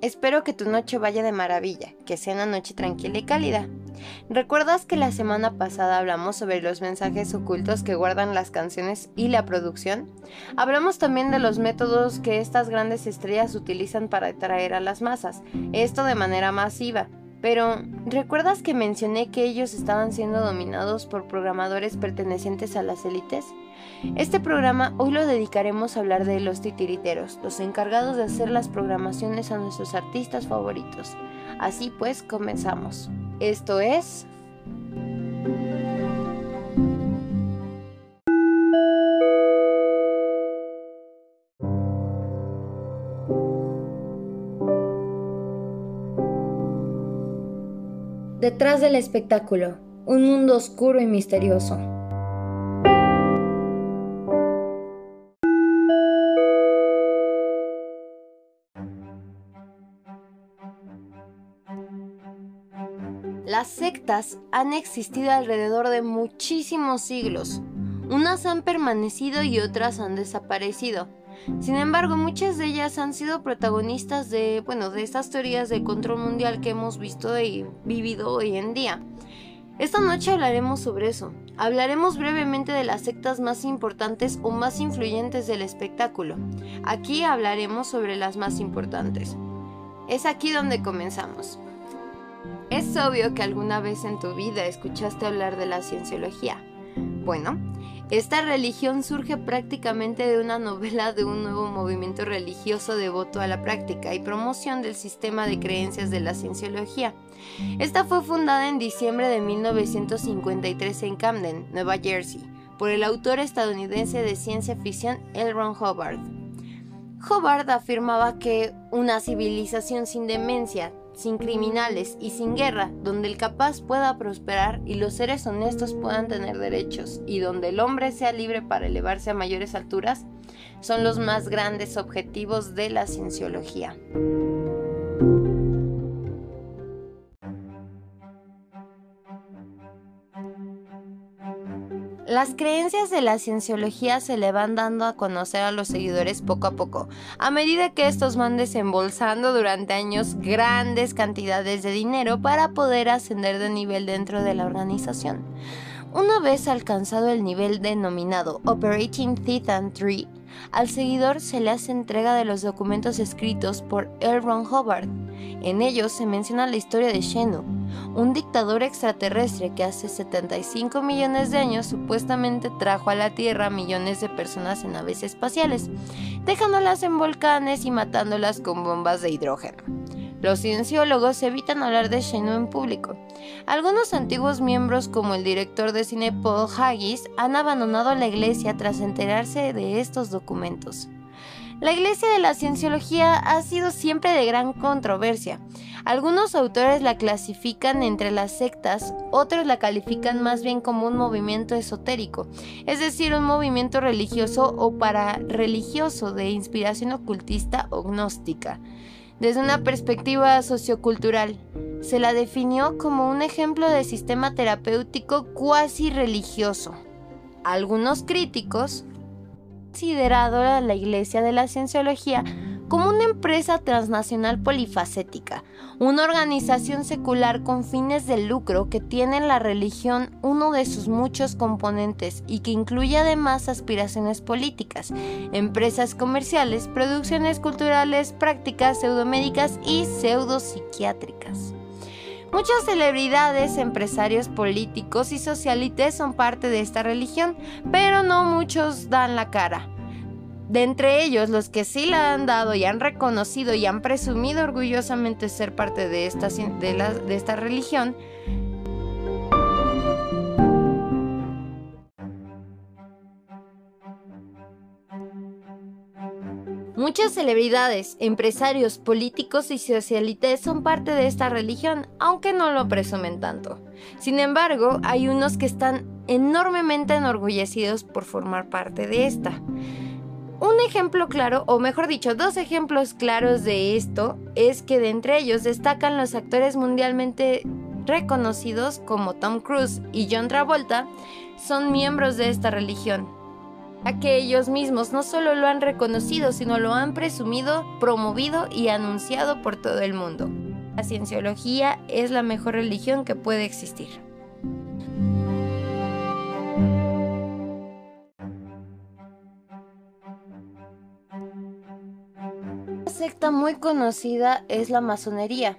Espero que tu noche vaya de maravilla, que sea una noche tranquila y cálida. ¿Recuerdas que la semana pasada hablamos sobre los mensajes ocultos que guardan las canciones y la producción? Hablamos también de los métodos que estas grandes estrellas utilizan para atraer a las masas, esto de manera masiva. Pero, ¿recuerdas que mencioné que ellos estaban siendo dominados por programadores pertenecientes a las élites? Este programa hoy lo dedicaremos a hablar de los titiriteros, los encargados de hacer las programaciones a nuestros artistas favoritos. Así pues, comenzamos. Esto es... Detrás del espectáculo, un mundo oscuro y misterioso. Las sectas han existido alrededor de muchísimos siglos. Unas han permanecido y otras han desaparecido. Sin embargo, muchas de ellas han sido protagonistas de, bueno, de estas teorías de control mundial que hemos visto y vivido hoy en día. Esta noche hablaremos sobre eso. Hablaremos brevemente de las sectas más importantes o más influyentes del espectáculo. Aquí hablaremos sobre las más importantes. Es aquí donde comenzamos. Es obvio que alguna vez en tu vida escuchaste hablar de la cienciología. Bueno, esta religión surge prácticamente de una novela de un nuevo movimiento religioso devoto a la práctica y promoción del sistema de creencias de la cienciología. Esta fue fundada en diciembre de 1953 en Camden, Nueva Jersey, por el autor estadounidense de ciencia ficción L. Ron Hubbard. Afirmaba que una civilización sin demencia, sin criminales y sin guerra, donde el capaz pueda prosperar y los seres honestos puedan tener derechos, y donde el hombre sea libre para elevarse a mayores alturas, son los más grandes objetivos de la cienciología. Las creencias de la cienciología se le van dando a conocer a los seguidores poco a poco, a medida que estos van desembolsando durante años grandes cantidades de dinero para poder ascender de nivel dentro de la organización. Una vez alcanzado el nivel denominado Operating Titan 3, al seguidor se le hace entrega de los documentos escritos por L. Ron Hubbard. En ellos se menciona la historia de Shenu, un dictador extraterrestre que hace 75 millones de años supuestamente trajo a la Tierra millones de personas en naves espaciales, dejándolas en volcanes y matándolas con bombas de hidrógeno. Los cienciólogos evitan hablar de Shenu en público. Algunos antiguos miembros, como el director de cine Paul Haggis, han abandonado la iglesia tras enterarse de estos documentos. La iglesia de la cienciología ha sido siempre de gran controversia. Algunos autores la clasifican entre las sectas, otros la califican más bien como un movimiento esotérico, es decir, un movimiento religioso o para-religioso de inspiración ocultista o gnóstica. Desde una perspectiva sociocultural, se la definió como un ejemplo de sistema terapéutico cuasi religioso. Algunos críticos considerado la Iglesia de la Cienciología como una empresa transnacional polifacética, una organización secular con fines de lucro que tiene en la religión uno de sus muchos componentes y que incluye además aspiraciones políticas, empresas comerciales, producciones culturales, prácticas pseudomédicas y pseudopsiquiátricas. Muchas celebridades, empresarios políticos y socialites son parte de esta religión, pero no muchos dan la cara. De entre ellos, los que sí la han dado y han reconocido y han presumido orgullosamente ser parte de esta, de, esta religión, Muchas celebridades, empresarios, políticos y socialites son parte de esta religión, aunque no lo presumen tanto. Sin embargo, hay unos que están enormemente enorgullecidos por formar parte de esta. Un ejemplo claro, o mejor dicho, dos ejemplos claros de esto, es que de entre ellos destacan los actores mundialmente reconocidos como Tom Cruise y John Travolta, son miembros de esta religión. a que ellos mismos no solo lo han reconocido, sino lo han presumido, promovido y anunciado por todo el mundo. La cienciología es la mejor religión que puede existir. Secta muy conocida es la masonería,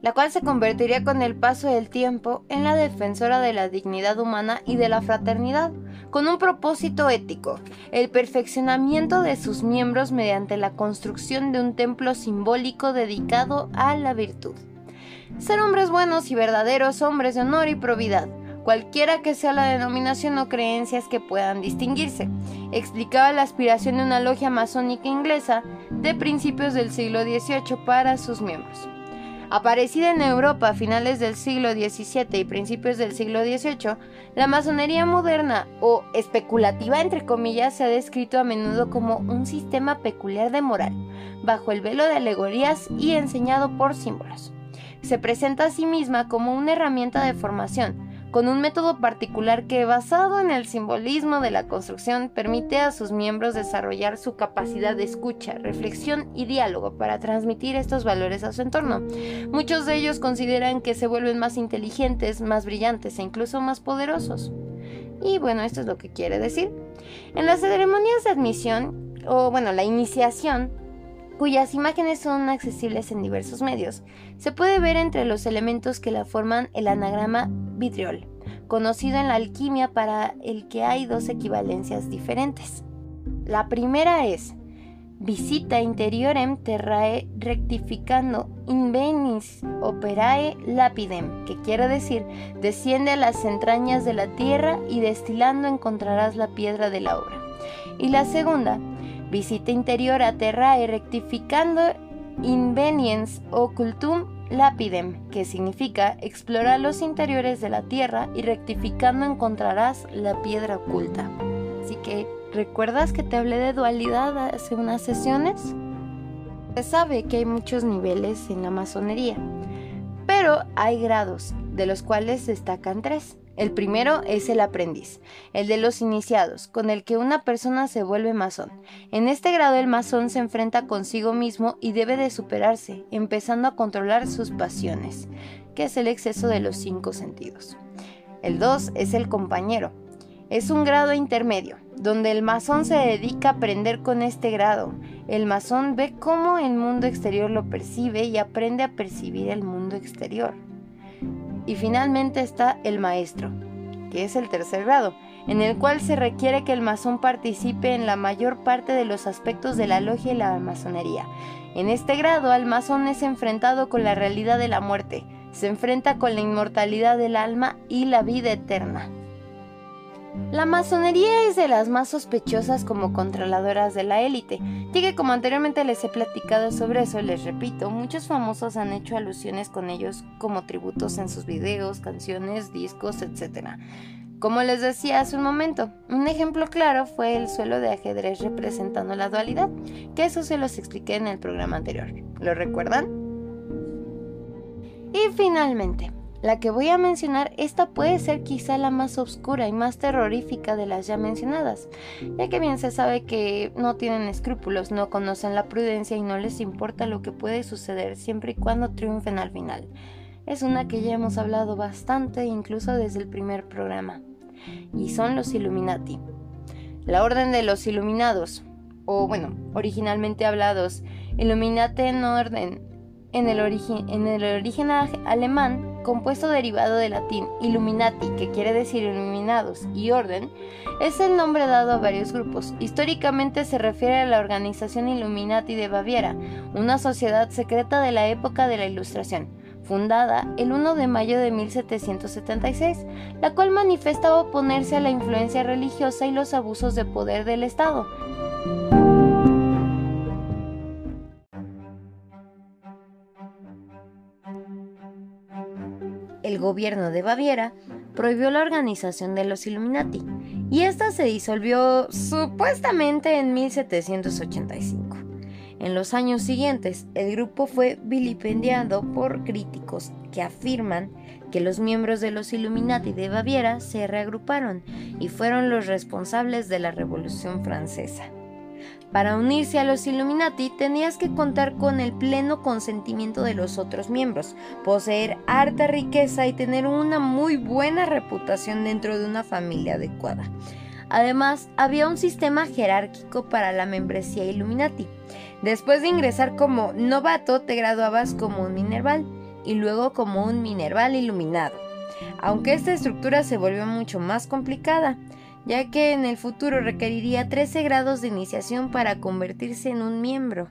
la cual se convertiría con el paso del tiempo en la defensora de la dignidad humana y de la fraternidad, con un propósito ético, el perfeccionamiento de sus miembros mediante la construcción de un templo simbólico dedicado a la virtud. Ser hombres buenos y verdaderos, hombres de honor y probidad, cualquiera que sea la denominación o creencias que puedan distinguirse, explicaba la aspiración de una logia masónica inglesa de principios del siglo XVIII para sus miembros. Aparecida en Europa a finales del siglo XVII y principios del siglo XVIII, la masonería moderna o especulativa entre comillas se ha descrito a menudo como un sistema peculiar de moral, bajo el velo de alegorías y enseñado por símbolos. Se presenta a sí misma como una herramienta de formación, con un método particular que, basado en el simbolismo de la construcción, permite a sus miembros desarrollar su capacidad de escucha, reflexión y diálogo para transmitir estos valores a su entorno. Muchos de ellos consideran que se vuelven más inteligentes, más brillantes e incluso más poderosos. Y bueno, esto es lo que quiere decir. En las ceremonias de admisión, o bueno, la iniciación, cuyas imágenes son accesibles en diversos medios. Se puede ver entre los elementos que la forman el anagrama vitriol, conocido en la alquimia para el que hay dos equivalencias diferentes. La primera es visita interiorem terrae rectificando invenis operae lapidem, que quiere decir desciende a las entrañas de la tierra y destilando encontrarás la piedra de la obra. Y la segunda, visita interior a terrae rectificando inveniens occultum lapidem, que significa explorar los interiores de la tierra y rectificando encontrarás la piedra oculta. Así que, ¿recuerdas que te hablé de dualidad hace unas sesiones? Se sabe que hay muchos niveles en la masonería, pero hay grados, de los cuales destacan tres. El primero es el aprendiz, el de los iniciados, con el que una persona se vuelve masón. En este grado el masón se enfrenta consigo mismo y debe de superarse, empezando a controlar sus pasiones, que es el exceso de los cinco sentidos. El 2 es el compañero. Es un grado intermedio, donde el masón se dedica a aprender con este grado. El masón ve cómo el mundo exterior lo percibe y aprende a percibir el mundo exterior. Y finalmente está el maestro, que es el tercer grado, en el cual se requiere que el masón participe en la mayor parte de los aspectos de la logia y la masonería. En este grado, el masón es enfrentado con la realidad de la muerte, se enfrenta con la inmortalidad del alma y la vida eterna. La masonería es de las más sospechosas como controladoras de la élite, ya que como anteriormente les he platicado sobre eso, les repito, muchos famosos han hecho alusiones con ellos como tributos en sus videos, canciones, discos, etc. Como les decía hace un momento, un ejemplo claro fue el suelo de ajedrez representando la dualidad, que eso se los expliqué en el programa anterior. ¿Lo recuerdan? Y finalmente, la que voy a mencionar, esta puede ser quizá la más oscura y más terrorífica de las ya mencionadas, ya que bien se sabe que no tienen escrúpulos, no conocen la prudencia y no les importa lo que puede suceder siempre y cuando triunfen al final. Es una que ya hemos hablado bastante, incluso desde el primer programa, y son los Illuminati. La Orden de los Iluminados, o bueno, originalmente hablados, Illuminati en orden, en el, origen, en el origen alemán, compuesto derivado del latín illuminati, que quiere decir iluminados, y orden, es el nombre dado a varios grupos. Históricamente se refiere a la organización Illuminati de Baviera, una sociedad secreta de la época de la Ilustración, fundada el 1 de mayo de 1776, la cual manifestaba oponerse a la influencia religiosa y los abusos de poder del Estado. Gobierno de Baviera prohibió la organización de los Illuminati y esta se disolvió supuestamente en 1785. En los años siguientes, el grupo fue vilipendiado por críticos que afirman que los miembros de los Illuminati de Baviera se reagruparon y fueron los responsables de la Revolución Francesa. Para unirse a los Illuminati tenías que contar con el pleno consentimiento de los otros miembros, poseer harta riqueza y tener una muy buena reputación dentro de una familia adecuada. Además, había un sistema jerárquico para la membresía Illuminati. Después de ingresar como novato, te graduabas como un Minerval y luego como un Minerval iluminado. Aunque esta estructura se volvió mucho más complicada, ya que en el futuro requeriría 13 grados de iniciación para convertirse en un miembro.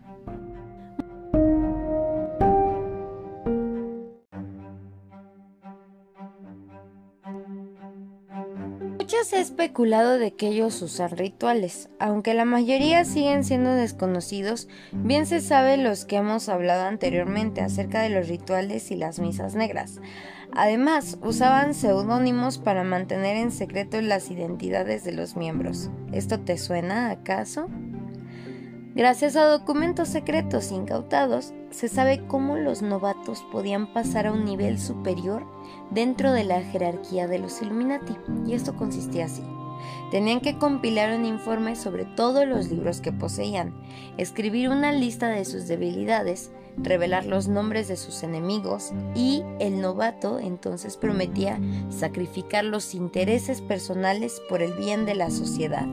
Se ha especulado de que ellos usan rituales, aunque la mayoría siguen siendo desconocidos, bien se sabe los que hemos hablado anteriormente acerca de los rituales y las misas negras. Además, usaban seudónimos para mantener en secreto las identidades de los miembros. ¿Esto te suena acaso? Gracias a documentos secretos incautados, se sabe cómo los novatos podían pasar a un nivel superior dentro de la jerarquía de los Illuminati, y esto consistía así. Tenían que compilar un informe sobre todos los libros que poseían, escribir una lista de sus debilidades, revelar los nombres de sus enemigos y el novato entonces prometía sacrificar los intereses personales por el bien de la sociedad.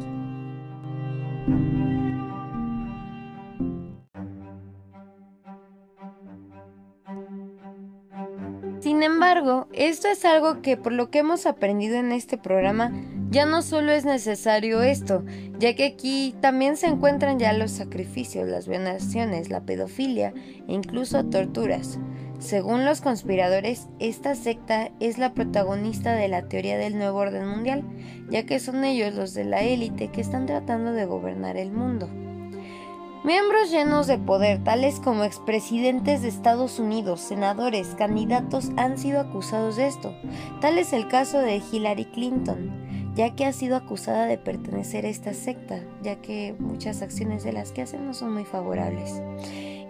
Sin embargo, esto es algo que por lo que hemos aprendido en este programa ya no solo es necesario esto, ya que aquí también se encuentran ya los sacrificios, las violaciones, la pedofilia e incluso torturas. Según los conspiradores, esta secta es la protagonista de la teoría del nuevo orden mundial, ya que son ellos los de la élite que están tratando de gobernar el mundo. Miembros llenos de poder, tales como expresidentes de Estados Unidos, senadores, candidatos, han sido acusados de esto. Tal es el caso de Hillary Clinton, ya que ha sido acusada de pertenecer a esta secta, ya que muchas acciones de las que hacen no son muy favorables.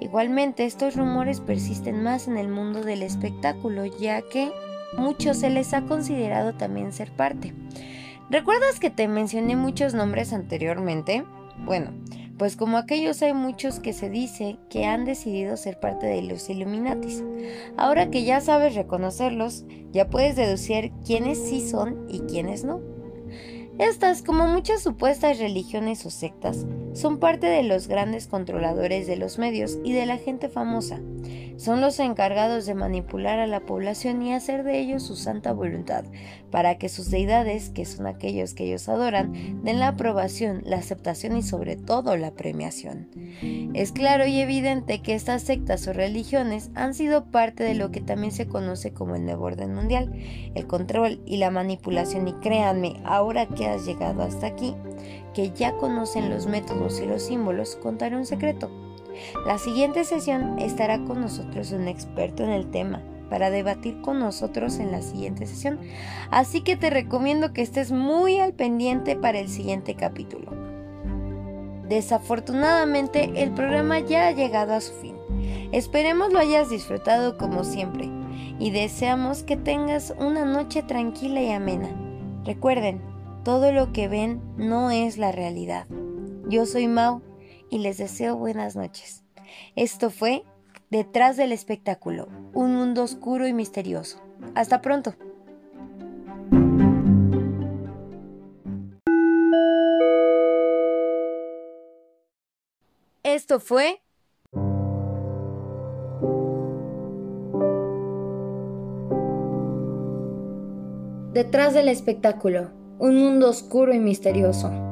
Igualmente, estos rumores persisten más en el mundo del espectáculo, ya que muchos se les ha considerado también ser parte. ¿Recuerdas que te mencioné muchos nombres anteriormente? Bueno, pues como aquellos hay muchos que se dice que han decidido ser parte de los Illuminatis. Ahora que ya sabes reconocerlos, ya puedes deducir quiénes sí son y quiénes no. Estas, como muchas supuestas religiones o sectas, son parte de los grandes controladores de los medios y de la gente famosa. Son los encargados de manipular a la población y hacer de ellos su santa voluntad, para que sus deidades, que son aquellos que ellos adoran, den la aprobación, la aceptación y sobre todo la premiación. Es claro y evidente que estas sectas o religiones han sido parte de lo que también se conoce como el nuevo orden mundial, el control y la manipulación y créanme, ahora que has llegado hasta aquí, que ya conocen los métodos y los símbolos, contaré un secreto. La siguiente sesión estará con nosotros un experto en el tema para debatir con nosotros en la siguiente sesión, así que te recomiendo que estés muy al pendiente para el siguiente capítulo. Desafortunadamente el programa ya ha llegado a su fin. Esperemos lo hayas disfrutado como siempre y deseamos que tengas una noche tranquila y amena. Recuerden, todo lo que ven no es la realidad. Yo soy Mau y les deseo buenas noches. Esto fue Detrás del espectáculo, un mundo oscuro y misterioso. Hasta pronto. Esto fue Detrás del espectáculo, un mundo oscuro y misterioso.